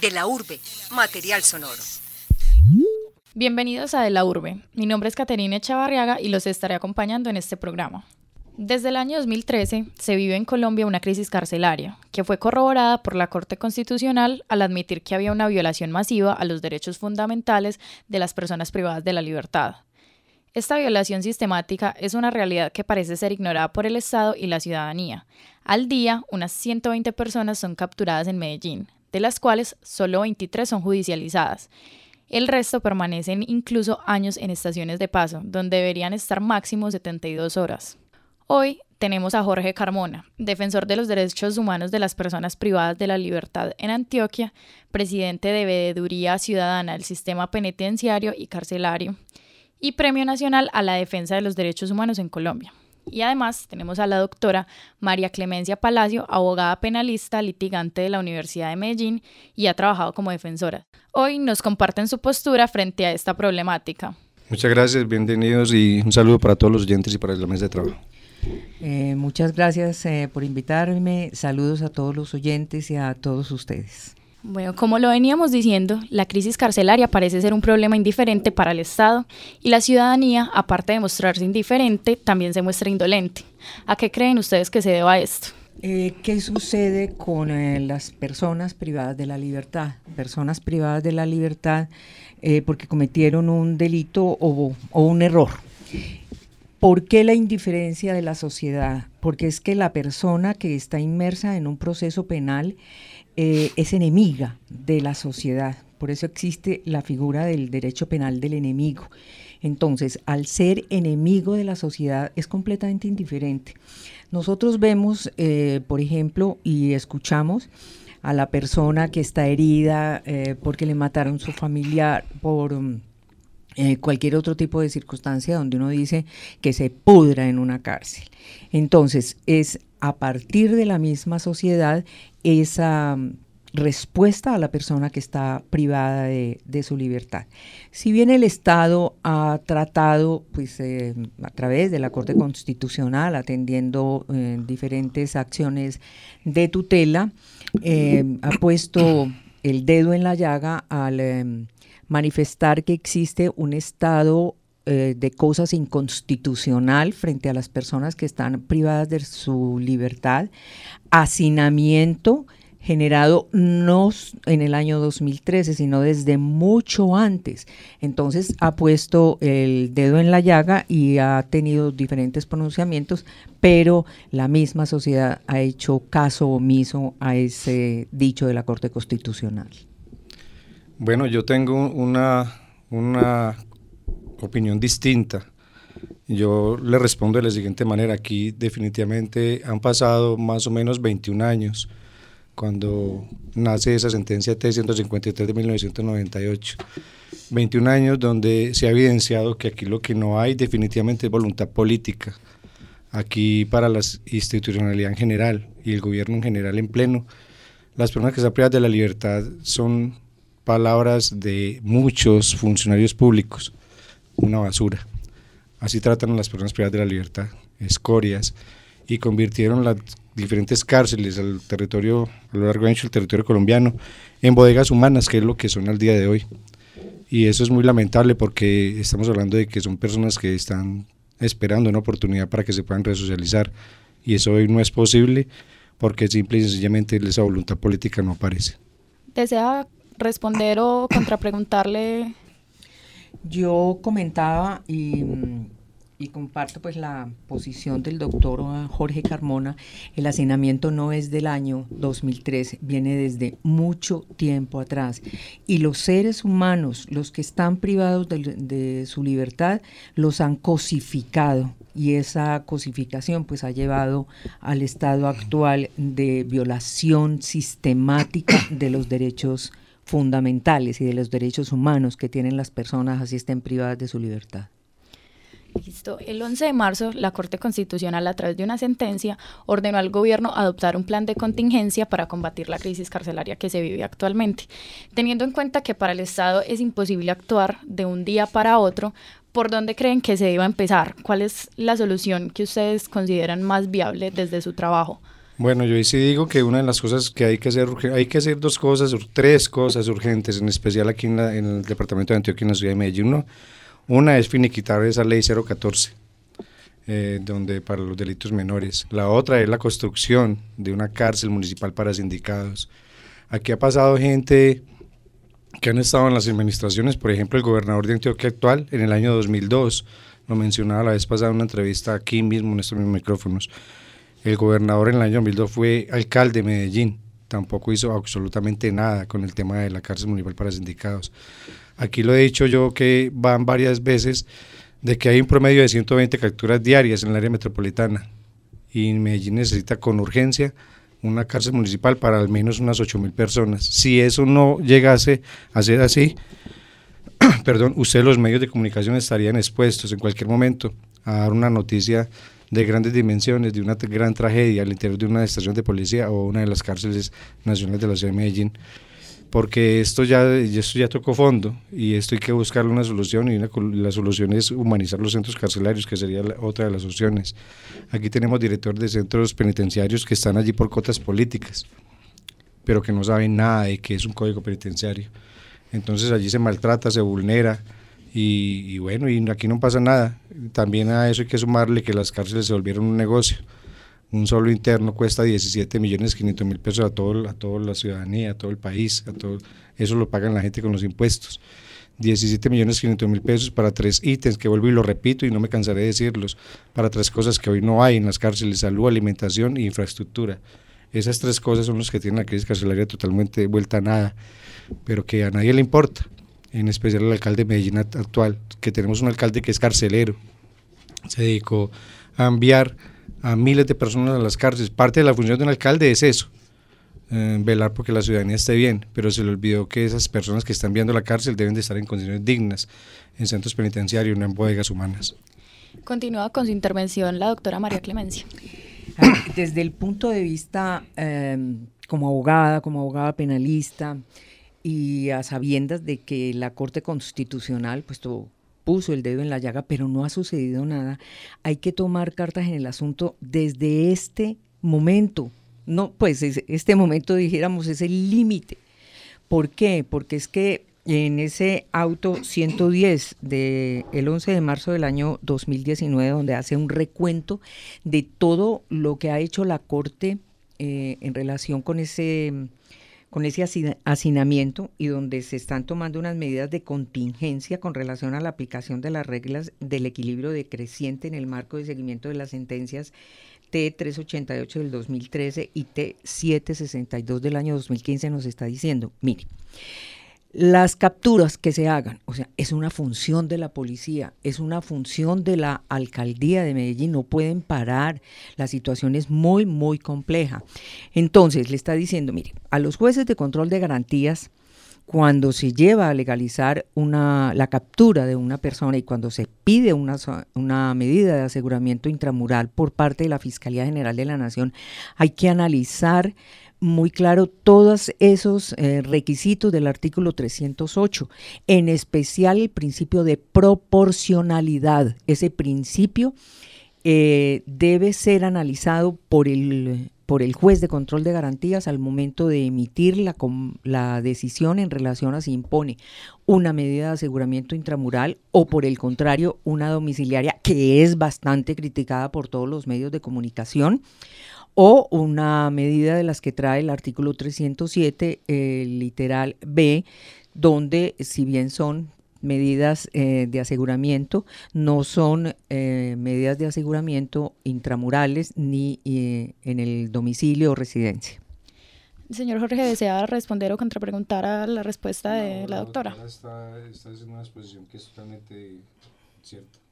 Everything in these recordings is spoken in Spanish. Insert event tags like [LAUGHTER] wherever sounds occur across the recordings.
De la urbe, material sonoro. Bienvenidos a De la Urbe. Mi nombre es Caterina Echavarriaga y los estaré acompañando en este programa. Desde el año 2013 se vive en Colombia una crisis carcelaria, que fue corroborada por la Corte Constitucional al admitir que había una violación masiva a los derechos fundamentales de las personas privadas de la libertad. Esta violación sistemática es una realidad que parece ser ignorada por el Estado y la ciudadanía. Al día, unas 120 personas son capturadas en Medellín, de las cuales solo 23 son judicializadas. El resto permanecen incluso años en estaciones de paso, donde deberían estar máximo 72 horas. Hoy tenemos a Jorge Carmona, defensor de los derechos humanos de las personas privadas de la libertad en Antioquia, presidente de Veeduría Ciudadana del Sistema Penitenciario y Carcelario, y Premio Nacional a la Defensa de los Derechos Humanos en Colombia. Y además tenemos a la doctora María Clemencia Palacio, abogada penalista, litigante de la Universidad de Medellín y ha trabajado como defensora. Hoy nos comparten su postura frente a esta problemática. Muchas gracias, bienvenidos y un saludo para todos los oyentes y para la mesa de trabajo. Eh, muchas gracias eh, por invitarme. Saludos a todos los oyentes y a todos ustedes. Bueno, como lo veníamos diciendo, la crisis carcelaria parece ser un problema indiferente para el Estado y la ciudadanía, aparte de mostrarse indiferente, también se muestra indolente. ¿A qué creen ustedes que se deba esto? Eh, ¿Qué sucede con las personas privadas de la libertad? Personas privadas de la libertad porque cometieron un delito o, o un error. ¿Por qué la indiferencia de la sociedad? Porque es que la persona que está inmersa en un proceso penal eh, es enemiga de la sociedad. Por eso existe la figura del derecho penal del enemigo. Entonces, al ser enemigo de la sociedad es completamente indiferente. Nosotros vemos, eh, por ejemplo, y escuchamos a la persona que está herida eh, porque le mataron su familiar por... Um, eh, cualquier otro tipo de circunstancia donde uno dice que se pudra en una cárcel. Entonces, es a partir de la misma sociedad esa mm, respuesta a la persona que está privada de, su libertad. Si bien el Estado ha tratado, pues eh, a través de la Corte Constitucional, atendiendo eh, diferentes acciones de tutela, ha puesto el dedo en la llaga al em, manifestar que existe un estado eh, de cosas inconstitucional frente a las personas que están privadas de su libertad, hacinamiento generado no en el año 2013, sino desde mucho antes. Entonces ha puesto el dedo en la llaga y ha tenido diferentes pronunciamientos, pero la misma sociedad ha hecho caso omiso a ese dicho de la Corte Constitucional. Bueno, yo tengo una, una opinión distinta. Yo le respondo de la siguiente manera. Aquí definitivamente han pasado más o menos 21 años cuando nace esa sentencia T-153 de 1998. 21 años donde se ha evidenciado que aquí lo que no hay definitivamente es voluntad política. Aquí para la institucionalidad en general y el gobierno en general en pleno, las personas que están privadas de la libertad son palabras de muchos funcionarios públicos, una basura. Así tratan a las personas privadas de la libertad, escorias, y convirtieron las diferentes cárceles al territorio, a lo largo del territorio colombiano, en bodegas humanas, que es lo que son al día de hoy. Y eso es muy lamentable porque estamos hablando de que son personas que están esperando una oportunidad para que se puedan resocializar, y eso hoy no es posible porque simple y sencillamente esa voluntad política no aparece. ¿Desea responder o contrapreguntarle? Yo comentaba y, y, comparto pues la posición del doctor Jorge Carmona, el hacinamiento no es del año 2013, viene desde mucho tiempo atrás. Y los seres humanos, los que están privados de, de su libertad, los han cosificado y esa cosificación pues ha llevado al estado actual de violación sistemática de los derechos fundamentales y de los derechos humanos que tienen las personas así estén privadas de su libertad. Listo. El 11 de marzo, la Corte Constitucional, a través de una sentencia, ordenó al gobierno adoptar un plan de contingencia para combatir la crisis carcelaria que se vive actualmente. Teniendo en cuenta que para el Estado es imposible actuar de un día para otro, ¿por dónde creen que se deba empezar? ¿Cuál es la solución que ustedes consideran más viable desde su trabajo? Bueno, yo sí digo que una de las cosas que hay que hacer, hay que hacer dos cosas, tres cosas urgentes, en especial aquí en, el departamento de Antioquia, en la ciudad de Medellín. una es finiquitar esa ley 014, eh, donde para los delitos menores. La otra es la construcción de una cárcel municipal para sindicados. Aquí ha pasado gente que han estado en las administraciones, por ejemplo, el gobernador de Antioquia actual en el año 2002, lo mencionaba la vez pasada en una entrevista aquí mismo en estos mismos micrófonos el gobernador en el año 2002 fue alcalde de Medellín, tampoco hizo absolutamente nada con el tema de la cárcel municipal para sindicados. Aquí lo he dicho yo que van varias veces de que hay un promedio de 120 capturas diarias en el área metropolitana y Medellín necesita con urgencia una cárcel municipal para al menos unas 8 mil personas. Si eso no llegase a ser así, [CLEARS THROAT] perdón, ustedes los medios de comunicación estarían expuestos en cualquier momento a dar una noticia de grandes dimensiones, de una gran tragedia al interior de una estación de policía o una de las cárceles nacionales de la ciudad de Medellín, porque esto ya, esto ya tocó fondo y esto hay que buscarle una solución y la solución es humanizar los centros carcelarios, que sería otra de las opciones. Aquí tenemos directores de centros penitenciarios que están allí por cotas políticas, pero que no saben nada de qué es un código penitenciario. Entonces allí se maltrata, se vulnera, y, bueno, y aquí no pasa nada. También a eso hay que sumarle que las cárceles se volvieron un negocio. Un solo interno cuesta 17 millones 500 mil pesos a, todo, a toda la ciudadanía, a todo el país. A todo, eso lo pagan la gente con los impuestos. 17 millones 500 mil pesos para tres ítems, que vuelvo y lo repito y no me cansaré de decirlos, para tres cosas que hoy no hay en las cárceles, salud, alimentación e infraestructura. Esas tres cosas son las que tienen la crisis carcelaria totalmente vuelta a nada, pero que a nadie le importa en especial el alcalde de Medellín actual, que tenemos un alcalde que es carcelero, se dedicó a enviar a miles de personas a las cárceles. Parte de la función de un alcalde es eso, eh, velar porque la ciudadanía esté bien, pero se le olvidó que esas personas que están viendo la cárcel deben de estar en condiciones dignas, en centros penitenciarios, no en bodegas humanas. Continúa con su intervención la doctora María Clemencia. Desde el punto de vista eh, como abogada, como abogada penalista, y a sabiendas de que la Corte Constitucional pues, puso el dedo en la llaga, pero no ha sucedido nada, hay que tomar cartas en el asunto desde este momento. No, pues este momento dijéramos es el límite. ¿Por qué? Porque es que en ese auto 110 del el 11 de marzo del año 2019, donde hace un recuento de todo lo que ha hecho la Corte eh, en relación con ese con ese hacinamiento y donde se están tomando unas medidas de contingencia con relación a la aplicación de las reglas del equilibrio decreciente en el marco de seguimiento de las sentencias T388 del 2013 y T762 del año 2015 nos está diciendo, mire, las capturas que se hagan, o sea, es una función de la policía, es una función de la alcaldía de Medellín, no pueden parar, la situación es muy, muy compleja. Entonces, le está diciendo, mire, a los jueces de control de garantías, cuando se lleva a legalizar una, la captura de una persona y cuando se pide una, una medida de aseguramiento intramural por parte de la Fiscalía General de la Nación, hay que analizar muy claro todos esos eh, requisitos del artículo 308, en especial el principio de proporcionalidad. Ese principio eh, debe ser analizado por el, por el juez de control de garantías al momento de emitir la, la decisión en relación a si impone una medida de aseguramiento intramural o por el contrario una domiciliaria que es bastante criticada por todos los medios de comunicación o una medida de las que trae el artículo 307, el literal B, donde si bien son medidas eh, de aseguramiento, no son eh, medidas de aseguramiento intramurales ni eh, en el domicilio o residencia. Señor Jorge, ¿desea responder o contrapreguntar a la respuesta de la, doctora? Está, está en una exposición que es totalmente cierta.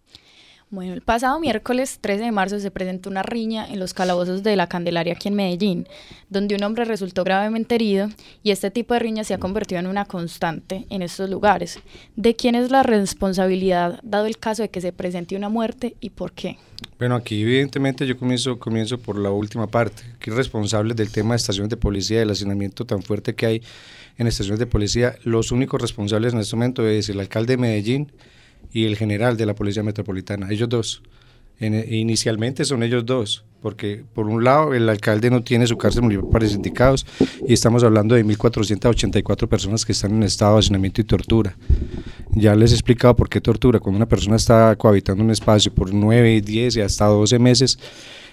Bueno, el pasado miércoles 13 de marzo se presentó una riña en los calabozos de la Candelaria aquí en Medellín, donde un hombre resultó gravemente herido y este tipo de riña se ha convertido en una constante en estos lugares. ¿De quién es la responsabilidad dado el caso de que se presente una muerte y por qué? Bueno, aquí evidentemente yo comienzo, comienzo por la última parte, que es responsable del tema de estaciones de policía, del hacinamiento tan fuerte que hay en estaciones de policía. Los únicos responsables en este momento es el alcalde de Medellín, y el general de la Policía Metropolitana, ellos dos. inicialmente son ellos dos, porque por un lado el alcalde no tiene su cárcel municipal para sindicados y estamos hablando de 1.484 personas que están en estado de hacinamiento y tortura. Ya les he explicado por qué tortura. Cuando una persona está cohabitando un espacio por 9, 10 y hasta 12 meses,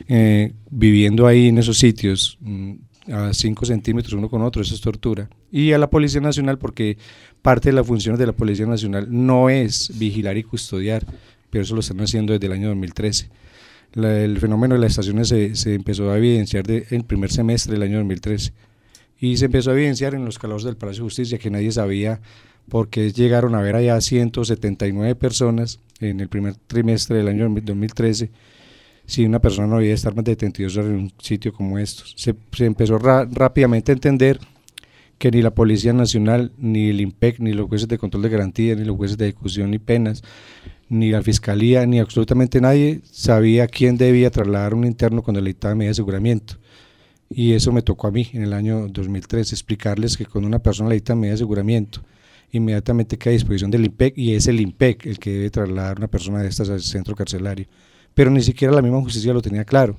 eh, viviendo ahí en esos sitios, mm, a 5 centímetros uno con otro, eso es tortura. Y a la Policía Nacional, porque parte de las funciones de la Policía Nacional no es vigilar y custodiar, pero eso lo están haciendo desde el año 2013. el fenómeno de las estaciones se, se empezó a evidenciar en el primer semestre del año 2013 y se empezó a evidenciar en los calores del Palacio de Justicia que nadie sabía por qué llegaron a ver allá 179 personas en el primer trimestre del año 2013 si una persona no debía estar más de 72 horas en un sitio como estos. Se, empezó rápidamente a entender que ni la Policía Nacional, ni el IMPEC, ni los jueces de control de garantía, ni los jueces de ejecución y penas, ni la Fiscalía, ni absolutamente nadie sabía quién debía trasladar un interno cuando le dictaba medida de aseguramiento. Y eso me tocó a mí en el año 2003, explicarles que cuando una persona le dicta medida de aseguramiento, inmediatamente queda a disposición del IMPEC y es el IMPEC el que debe trasladar una persona de estas al centro carcelario pero ni siquiera la misma justicia lo tenía claro.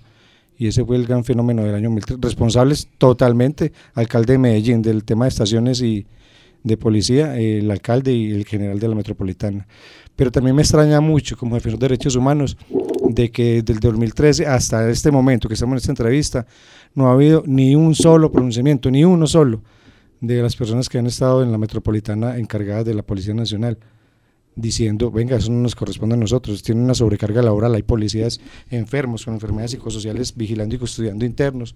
Y ese fue el gran fenómeno del año 2003. Responsables totalmente, alcalde de Medellín, del tema de estaciones y de policía, el alcalde y el general de la metropolitana. Pero también me extraña mucho, como defensor de derechos humanos, de que desde el 2013 hasta este momento que estamos en esta entrevista, no ha habido ni un solo pronunciamiento, ni uno solo, de las personas que han estado en la metropolitana encargadas de la Policía Nacional diciendo, venga, eso no nos corresponde a nosotros, tiene una sobrecarga laboral, hay policías enfermos con enfermedades psicosociales vigilando y custodiando internos,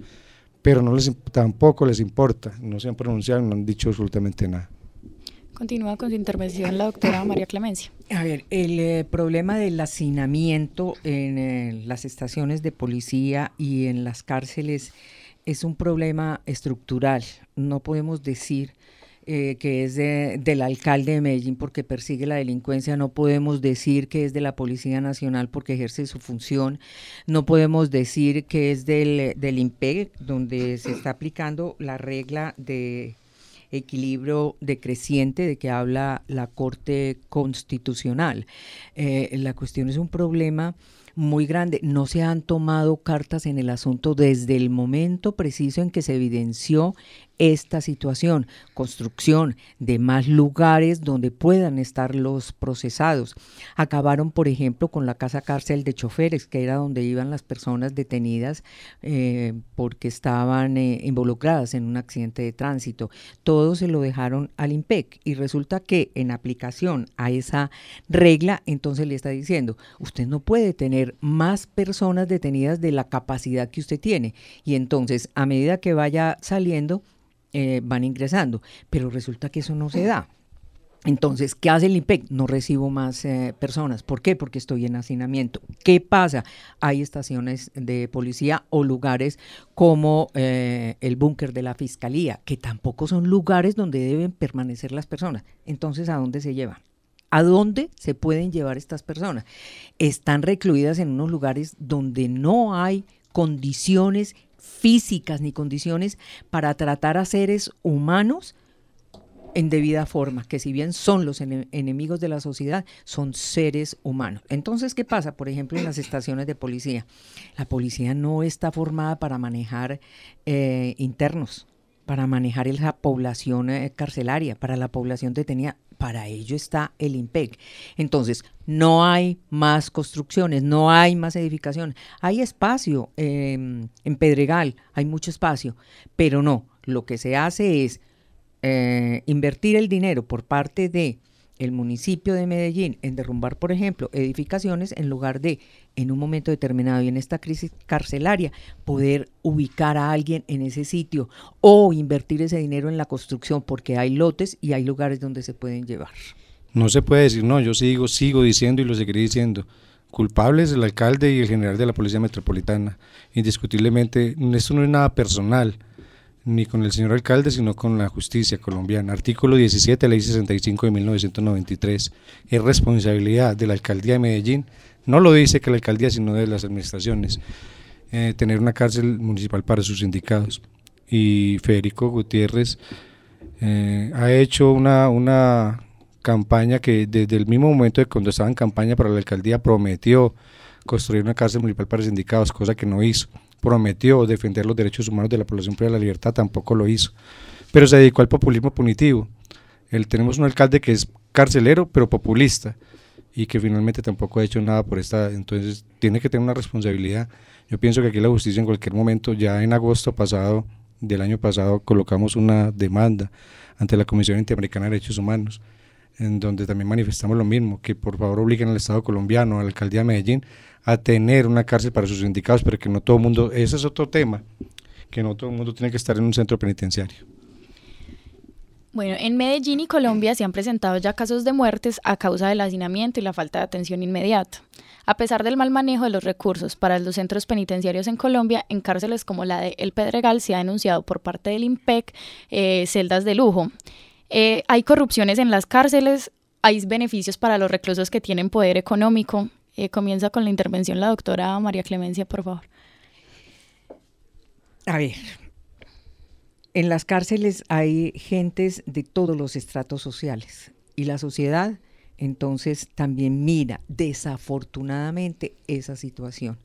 pero no les, tampoco les importa, no se han pronunciado, no han dicho absolutamente nada. Continúa con su intervención la doctora María Clemencia. A ver, el eh, problema del hacinamiento en eh, las estaciones de policía y en las cárceles es un problema estructural. No podemos decir eh, que es del alcalde de Medellín porque persigue la delincuencia, no podemos decir que es de la Policía Nacional porque ejerce su función, no podemos decir que es del, del IMPEG, donde se está aplicando la regla de equilibrio decreciente de que habla la Corte Constitucional. Eh, la cuestión es un problema muy grande. No se han tomado cartas en el asunto desde el momento preciso en que se evidenció esta situación, construcción de más lugares donde puedan estar los procesados. Acabaron, por ejemplo, con la casa cárcel de choferes, que era donde iban las personas detenidas eh, porque estaban eh, involucradas en un accidente de tránsito. Todo se lo dejaron al IMPEC y resulta que en aplicación a esa regla, entonces le está diciendo, usted no puede tener más personas detenidas de la capacidad que usted tiene. Y entonces, a medida que vaya saliendo, eh, van ingresando, pero resulta que eso no se da. Entonces, ¿qué hace el IMPEC? No recibo más eh, personas. ¿Por qué? Porque estoy en hacinamiento. ¿Qué pasa? Hay estaciones de policía o lugares como eh, el búnker de la fiscalía, que tampoco son lugares donde deben permanecer las personas. Entonces, ¿a dónde se llevan? ¿A dónde se pueden llevar estas personas? Están recluidas en unos lugares donde no hay condiciones físicas ni condiciones para tratar a seres humanos en debida forma, que si bien son los enemigos de la sociedad, son seres humanos. Entonces, ¿qué pasa? Por ejemplo, en las estaciones de policía. La policía no está formada para manejar eh, internos, para manejar esa población eh, carcelaria, para la población detenida. Para ello está el IMPEC. Entonces, no hay más construcciones, no hay más edificación. Hay espacio em, en Pedregal, hay mucho espacio, pero no. Lo que se hace es eh, invertir el dinero por parte de el municipio de Medellín en derrumbar, por ejemplo, edificaciones en lugar de, en un momento determinado y en esta crisis carcelaria, poder ubicar a alguien en ese sitio o invertir ese dinero en la construcción porque hay lotes y hay lugares donde se pueden llevar. No se puede decir, no, yo sigo, sigo diciendo y lo seguiré diciendo. Culpables el alcalde y el general de la Policía Metropolitana. Indiscutiblemente, esto no es nada personal ni con el señor alcalde, sino con la justicia colombiana. Artículo 17, ley 65 de 1993. Es responsabilidad de la alcaldía de Medellín, no lo dice que la alcaldía, sino de las administraciones, eh, tener una cárcel municipal para sus sindicados. Y Federico Gutiérrez eh, ha hecho una, una campaña que desde el mismo momento de cuando estaba en campaña para la alcaldía prometió construir una cárcel municipal para sindicados, cosa que no hizo. Prometió defender los derechos humanos de la población de la libertad, tampoco lo hizo. Pero se dedicó al populismo punitivo. El, tenemos un alcalde que es carcelero, pero populista, y que finalmente tampoco ha hecho nada por esta, entonces tiene que tener una responsabilidad. Yo pienso que aquí la justicia en cualquier momento, ya en agosto pasado, del año pasado, colocamos una demanda ante la Comisión Interamericana de Derechos Humanos, en donde también manifestamos lo mismo, que por favor obliguen al Estado colombiano, a la alcaldía de Medellín, a tener una cárcel para sus sindicados, pero que no todo el mundo, ese es otro tema, que no todo el mundo tiene que estar en un centro penitenciario. Bueno, en Medellín y Colombia se han presentado ya casos de muertes a causa del hacinamiento y la falta de atención inmediata. A pesar del mal manejo de los recursos para los centros penitenciarios en Colombia, en cárceles como la de El Pedregal se ha denunciado por parte del IMPEC eh, celdas de lujo. Eh, hay corrupciones en las cárceles, hay beneficios para los reclusos que tienen poder económico. Eh, comienza con la intervención la doctora María Clemencia, por favor. A ver, en las cárceles hay gentes de todos los estratos sociales y la sociedad entonces también mira desafortunadamente esa situación.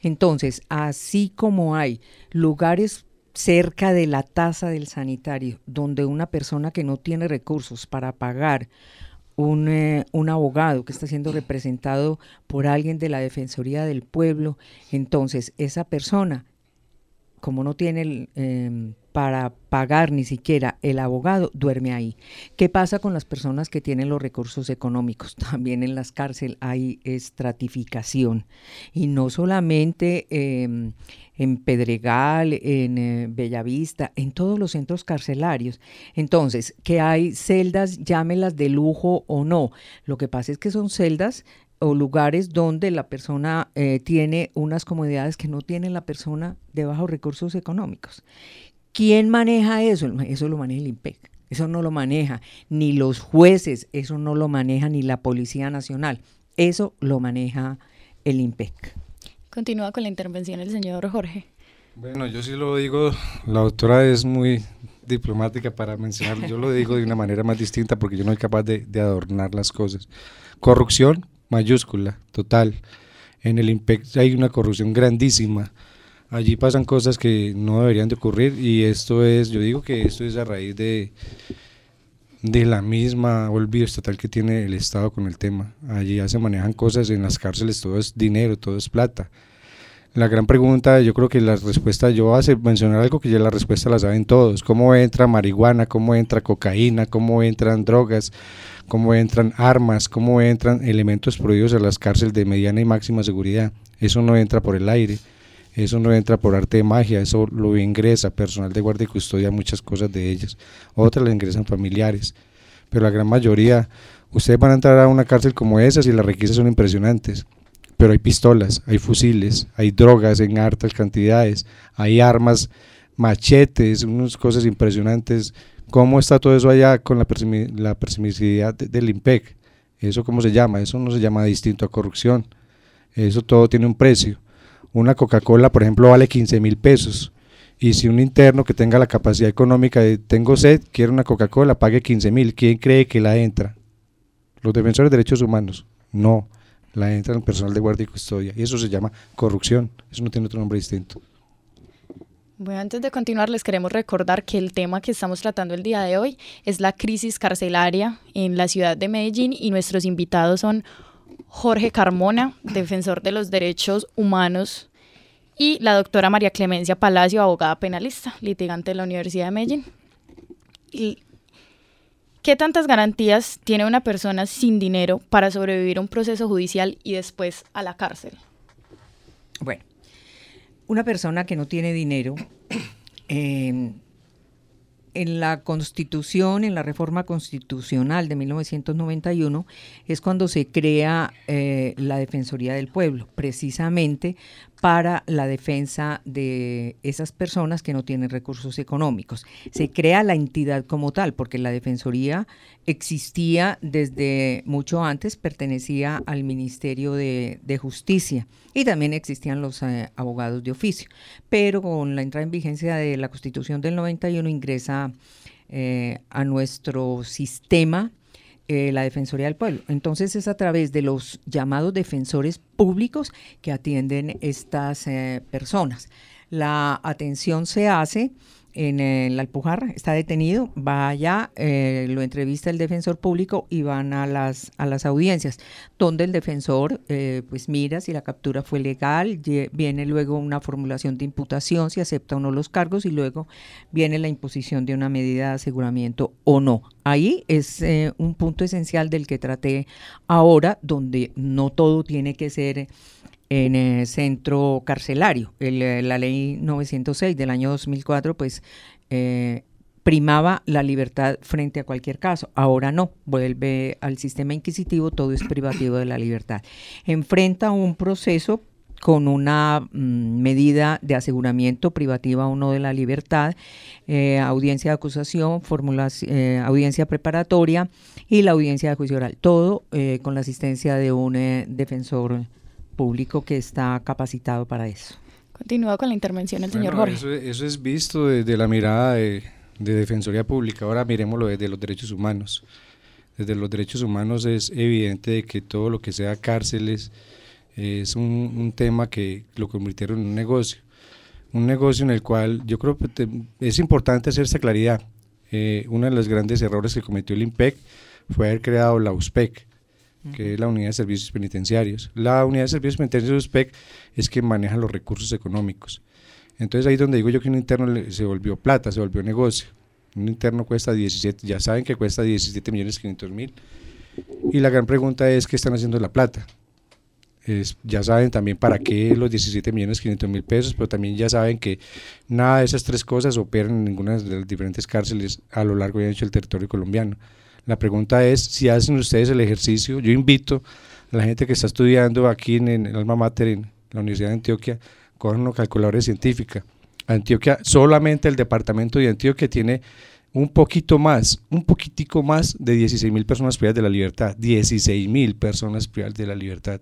Entonces, así como hay lugares cerca de la tasa del sanitario donde una persona que no tiene recursos para pagar un, eh, un, abogado que está siendo representado por alguien de la Defensoría del Pueblo, entonces esa persona como no tiene em, para pagar ni siquiera el abogado, duerme ahí. ¿Qué pasa con las personas que tienen los recursos económicos? [LAUGHS] También en las cárceles hay estratificación. Y no solamente em, en Pedregal, en eh, Bellavista, en todos los centros carcelarios. Entonces, que hay celdas, llámelas de lujo o no. Lo que pasa es que son celdas o lugares donde la persona eh, tiene unas comodidades que no tiene la persona de bajos recursos económicos. ¿Quién maneja eso? Eso lo maneja el IMPEC. Eso no lo maneja ni los jueces, eso no lo maneja ni la Policía Nacional. Eso lo maneja el IMPEC. Continúa con la intervención el señor Jorge. Bueno, yo sí lo digo, la doctora es muy diplomática para mencionarlo, yo lo digo de una manera más distinta porque yo no soy capaz de, adornar las cosas. Corrupción, mayúscula, total. En el IMPEC hay una corrupción grandísima. Allí pasan cosas que no deberían de ocurrir y esto es, yo digo que esto es a raíz de, de la misma olvido estatal que tiene el Estado con el tema. Allí ya se manejan cosas en las cárceles, todo es dinero, todo es plata. La gran pregunta, yo creo que la respuesta, yo voy a mencionar algo que ya la respuesta la saben todos, cómo entra marihuana, cómo entra cocaína, cómo entran drogas, cómo entran armas, cómo entran elementos prohibidos a las cárceles de mediana y máxima seguridad. Eso no entra por el aire, eso no entra por arte de magia, eso lo ingresa personal de guardia y custodia, muchas cosas de ellas. Otras las ingresan familiares, pero la gran mayoría, ustedes van a entrar a una cárcel como esas y las requisas son impresionantes. Pero hay pistolas, hay fusiles, hay drogas en hartas cantidades, hay armas, machetes, unas cosas impresionantes ¿Cómo está todo eso allá con la, la del IMPEC? ¿Eso cómo se llama? Eso no se llama distinto a corrupción. Eso todo tiene un precio. Una Coca-Cola, por ejemplo, vale 15 mil pesos. Y si un interno que tenga la capacidad económica de tengo sed, quiere una Coca-Cola, pague 15 mil, ¿quién cree que la entra? Los defensores de derechos humanos. No, la entra el personal de guardia y custodia. Y eso se llama corrupción. Eso no tiene otro nombre distinto. Bueno, antes de continuar, les queremos recordar que el tema que estamos tratando el día de hoy es la crisis carcelaria en la ciudad de Medellín y nuestros invitados son Jorge Carmona, defensor de los derechos humanos, y la doctora María Clemencia Palacio, abogada penalista, litigante de la Universidad de Medellín. ¿Qué tantas garantías tiene una persona sin dinero para sobrevivir a un proceso judicial y después a la cárcel? Bueno, una persona que no tiene dinero, [CLEARS THROAT] em, en la constitución, en la reforma constitucional de 1991, es cuando se crea eh, la Defensoría del Pueblo, precisamente para la defensa de esas personas que no tienen recursos económicos. Se crea la entidad como tal, porque la Defensoría existía desde mucho antes, pertenecía al Ministerio de, Justicia y también existían los eh, abogados de oficio. Pero con la entrada en vigencia de la Constitución del 91 ingresa eh, a nuestro sistema eh, la Defensoría del Pueblo. Entonces es a través de los llamados defensores públicos que atienden estas personas. La atención se hace en el Alpujarra, está detenido, va allá, eh, lo entrevista el defensor público y van a las, a las audiencias, donde el defensor eh, pues mira si la captura fue legal, viene luego una formulación de imputación, si acepta o no los cargos y luego viene la imposición de una medida de aseguramiento o no. Ahí es eh, un punto esencial del que traté ahora, donde no todo tiene que ser en el centro carcelario. Eh, la ley 906 del año 2004, pues eh, primaba la libertad frente a cualquier caso. Ahora no, vuelve al sistema inquisitivo, todo es privativo de la libertad. Enfrenta un proceso con una mm, medida de aseguramiento privativa o no de la libertad, eh, audiencia de acusación, audiencia preparatoria y la audiencia de juicio oral. Todo con la asistencia de un defensor público que está capacitado para eso. Continúa con la intervención el señor Jorge. Eso, es visto desde la mirada de, Defensoría Pública. Ahora miremoslo desde los derechos humanos. Desde los derechos humanos es evidente que todo lo que sea cárceles es un, tema que lo convirtieron en un negocio. Un negocio en el cual yo creo que es importante hacer esta claridad. Eh, uno de los grandes errores que cometió el IMPEC fue haber creado la USPEC que es la Unidad de Servicios Penitenciarios. La Unidad de Servicios Penitenciarios USPEC es que maneja los recursos económicos. Entonces ahí es donde digo yo que un interno se volvió plata, se volvió negocio. Un interno cuesta 17, ya saben que cuesta 17 millones 500 mil. Y la gran pregunta es, ¿qué están haciendo la plata? Es, ya saben también para qué los 17 millones 500 mil pesos, pero también ya saben que nada de esas tres cosas operan en ninguna de las diferentes cárceles a lo largo y ancho del territorio colombiano. La pregunta es si hacen ustedes el ejercicio. Yo invito a la gente que está estudiando aquí en, el Alma Mater, en la Universidad de Antioquia, con una calculadora científica. Antioquia, solamente el departamento de Antioquia tiene un poquito más, un poquitico más de 16 mil personas privadas de la libertad. 16 mil personas privadas de la libertad.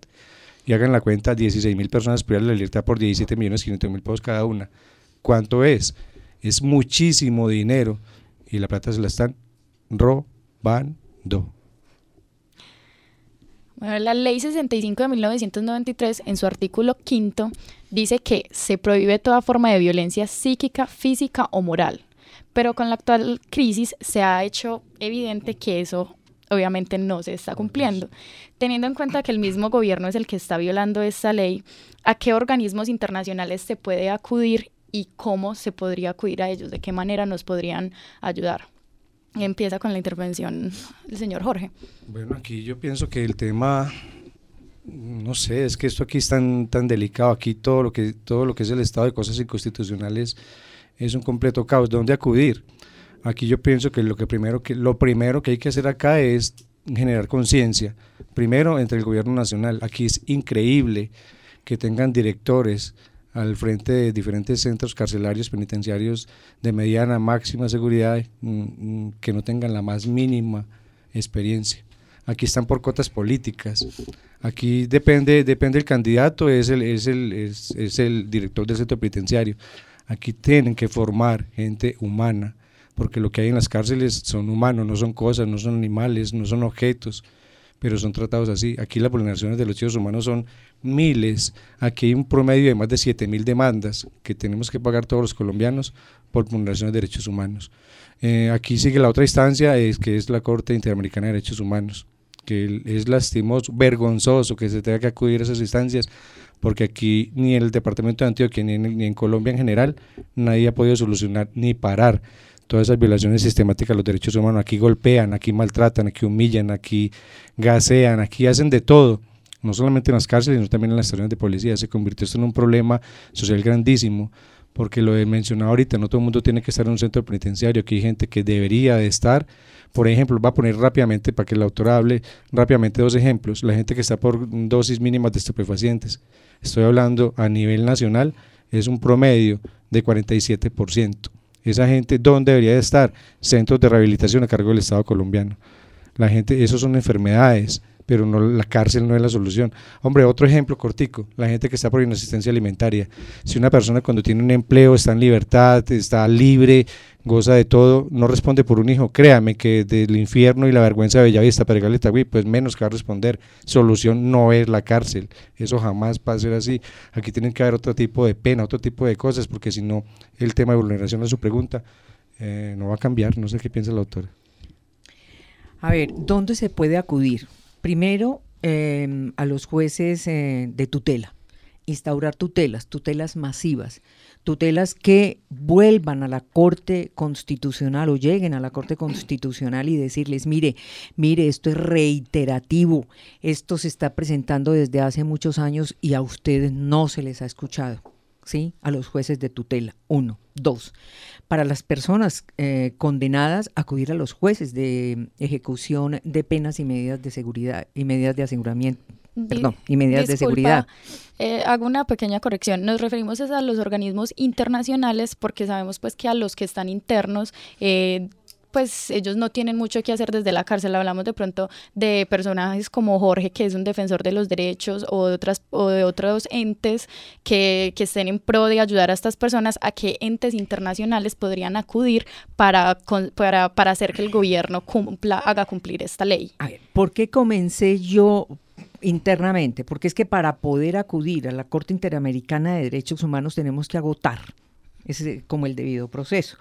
Y hagan la cuenta, 16 mil personas privadas de la libertad por 17 millones 500 mil pesos cada una. ¿Cuánto es? Es muchísimo dinero y la plata se la están robando bando. Bueno, la ley 65 de 1993, en su artículo quinto, dice que se prohíbe toda forma de violencia psíquica, física o moral. Pero con la actual crisis se ha hecho evidente que eso obviamente no se está cumpliendo. Teniendo en cuenta que el mismo gobierno es el que está violando esta ley, ¿a qué organismos internacionales se puede acudir y cómo se podría acudir a ellos? ¿De qué manera nos podrían ayudar? Empieza con la intervención el señor Jorge. Bueno, aquí yo pienso que el tema, no sé, es que esto aquí es tan, tan delicado, aquí todo lo, que, todo lo que es el estado de cosas inconstitucionales es un completo caos. ¿Dónde acudir? Aquí yo pienso que lo, que primero que lo primero que hay que hacer acá es generar conciencia, primero entre el gobierno nacional. Aquí es increíble que tengan directores, al frente de diferentes centros carcelarios penitenciarios de mediana, máxima seguridad mm, mm, que no tengan la más mínima experiencia. Aquí están por cotas políticas. Aquí depende, depende el candidato, es el, es, el, es, el director del centro penitenciario. Aquí tienen que formar gente humana, porque lo que hay en las cárceles son humanos, no son cosas, no son animales, no son objetos pero son tratados así. Aquí las vulneraciones de los derechos humanos son miles. Aquí hay un promedio de más de 7.000 demandas que tenemos que pagar todos los colombianos por vulneraciones de derechos humanos. Eh, aquí sigue la otra instancia, es que es la Corte Interamericana de Derechos Humanos, que es lastimoso, vergonzoso que se tenga que acudir a esas instancias, porque aquí ni el departamento de Antioquia ni en, ni en Colombia en general nadie ha podido solucionar ni parar todas esas violaciones sistemáticas a los derechos humanos. Aquí golpean, aquí maltratan, aquí humillan, aquí gasean, aquí hacen de todo. No solamente en las cárceles, sino también en las estaciones de policía. Se convirtió esto en un problema social grandísimo, porque lo he mencionado ahorita, no todo el mundo tiene que estar en un centro penitenciario. Aquí hay gente que debería de estar. Por ejemplo, va a poner rápidamente, para que el autor hable rápidamente dos ejemplos. La gente que está por dosis mínimas de estupefacientes. Estoy hablando a nivel nacional, es un promedio de 47% esa gente, ¿dónde debería de estar? Centros de rehabilitación a cargo del Estado colombiano. La gente, eso son enfermedades, pero no la cárcel no es la solución. Hombre, otro ejemplo cortico, la gente que está por inasistencia alimentaria. Si una persona cuando tiene un empleo está en libertad, está libre, goza de todo, no responde por un hijo, créame que del infierno y la vergüenza de Bellavista, Pedregal y pues menos que va a responder. Solución no es la cárcel, eso jamás va a ser así. Aquí tienen que haber otro tipo de pena, otro tipo de cosas, porque si no, el tema de vulneración de su pregunta eh, no va a cambiar. No sé qué piensa la autora. A ver, ¿dónde se puede acudir? Primero, em, a los jueces eh, de tutela, instaurar tutelas, tutelas masivas, tutelas que vuelvan a la Corte Constitucional o lleguen a la Corte Constitucional y decirles, mire, mire, esto es reiterativo, esto se está presentando desde hace muchos años y a ustedes no se les ha escuchado. ¿sí? a los jueces de tutela. Uno. Dos, para las personas eh, condenadas, acudir a los jueces de ejecución de penas y medidas de seguridad y medidas de aseguramiento. Perdón, y medidas de seguridad. Eh, hago una pequeña corrección. Nos referimos a los organismos internacionales porque sabemos pues que a los que están internos eh, pues ellos no tienen mucho que hacer desde la cárcel. Hablamos de pronto de personajes como Jorge, que es un defensor de los derechos, o de, otras, o de otros entes que, que estén en pro de ayudar a estas personas, a qué entes internacionales podrían acudir para, para, para hacer que el gobierno cumpla, haga cumplir esta ley. A ver, ¿por qué comencé yo internamente? Porque es que para poder acudir a la Corte Interamericana de Derechos Humanos tenemos que agotar es como el debido proceso.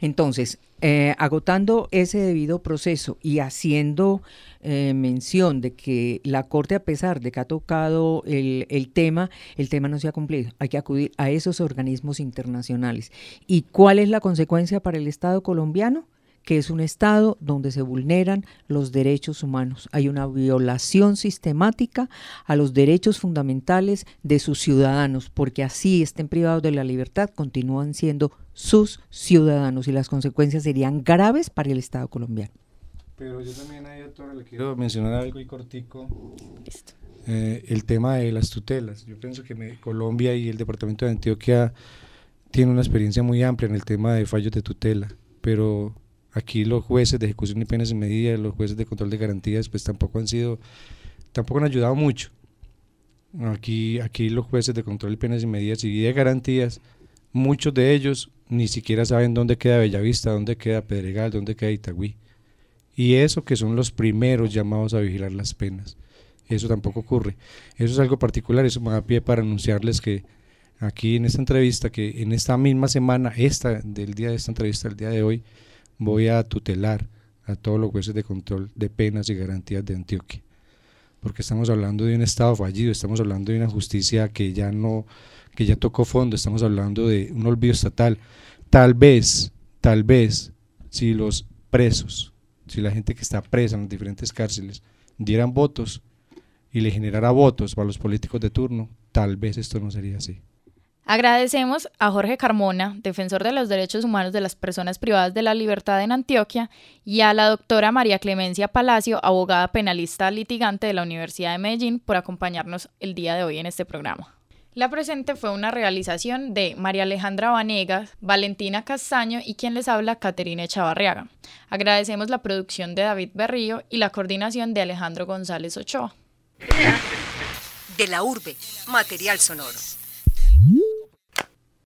Entonces, eh, agotando ese debido proceso y haciendo eh, mención de que la Corte, a pesar de que ha tocado el, el, tema, el tema no se ha cumplido. Hay que acudir a esos organismos internacionales. ¿Y cuál es la consecuencia para el Estado colombiano? Que es un Estado donde se vulneran los derechos humanos. Hay una violación sistemática a los derechos fundamentales de sus ciudadanos, porque así estén privados de la libertad, continúan siendo sus ciudadanos y las consecuencias serían graves para el Estado colombiano. Pero yo también ahí, doctora, le quiero mencionar algo y cortico. Eh, el tema de las tutelas. Yo pienso que Colombia y el Departamento de Antioquia tienen una experiencia muy amplia en el tema de fallos de tutela, pero Aquí los jueces de ejecución y penas y medidas, los jueces de control de garantías, pues tampoco han sido, tampoco han ayudado mucho. Aquí, aquí los jueces de control de penas y medidas y de garantías, muchos de ellos ni siquiera saben dónde queda Bellavista, dónde queda Pedregal, dónde queda Itagüí. Y eso que son los primeros llamados a vigilar las penas. Eso tampoco ocurre. Eso es algo particular, eso me da pie para anunciarles que aquí en esta entrevista, que en esta misma semana, esta del día de esta entrevista, el día de hoy, voy a tutelar a todos los jueces de control de penas y garantías de Antioquia. Porque estamos hablando de un Estado fallido, estamos hablando de una justicia que ya no, que ya tocó fondo, estamos hablando de un olvido estatal. Tal vez, tal vez, si los presos, si la gente que está presa en las diferentes cárceles dieran votos y le generara votos para los políticos de turno, tal vez esto no sería así. Agradecemos a Jorge Carmona, defensor de los derechos humanos de las personas privadas de la libertad en Antioquia, y a la doctora María Clemencia Palacio, abogada penalista litigante de la Universidad de Medellín, por acompañarnos el día de hoy en este programa. La presente fue una realización de María Alejandra Vanegas, Valentina Castaño y quien les habla, Caterina Chavarriaga. Agradecemos la producción de David Berrío y la coordinación de Alejandro González Ochoa. De la urbe, material sonoro.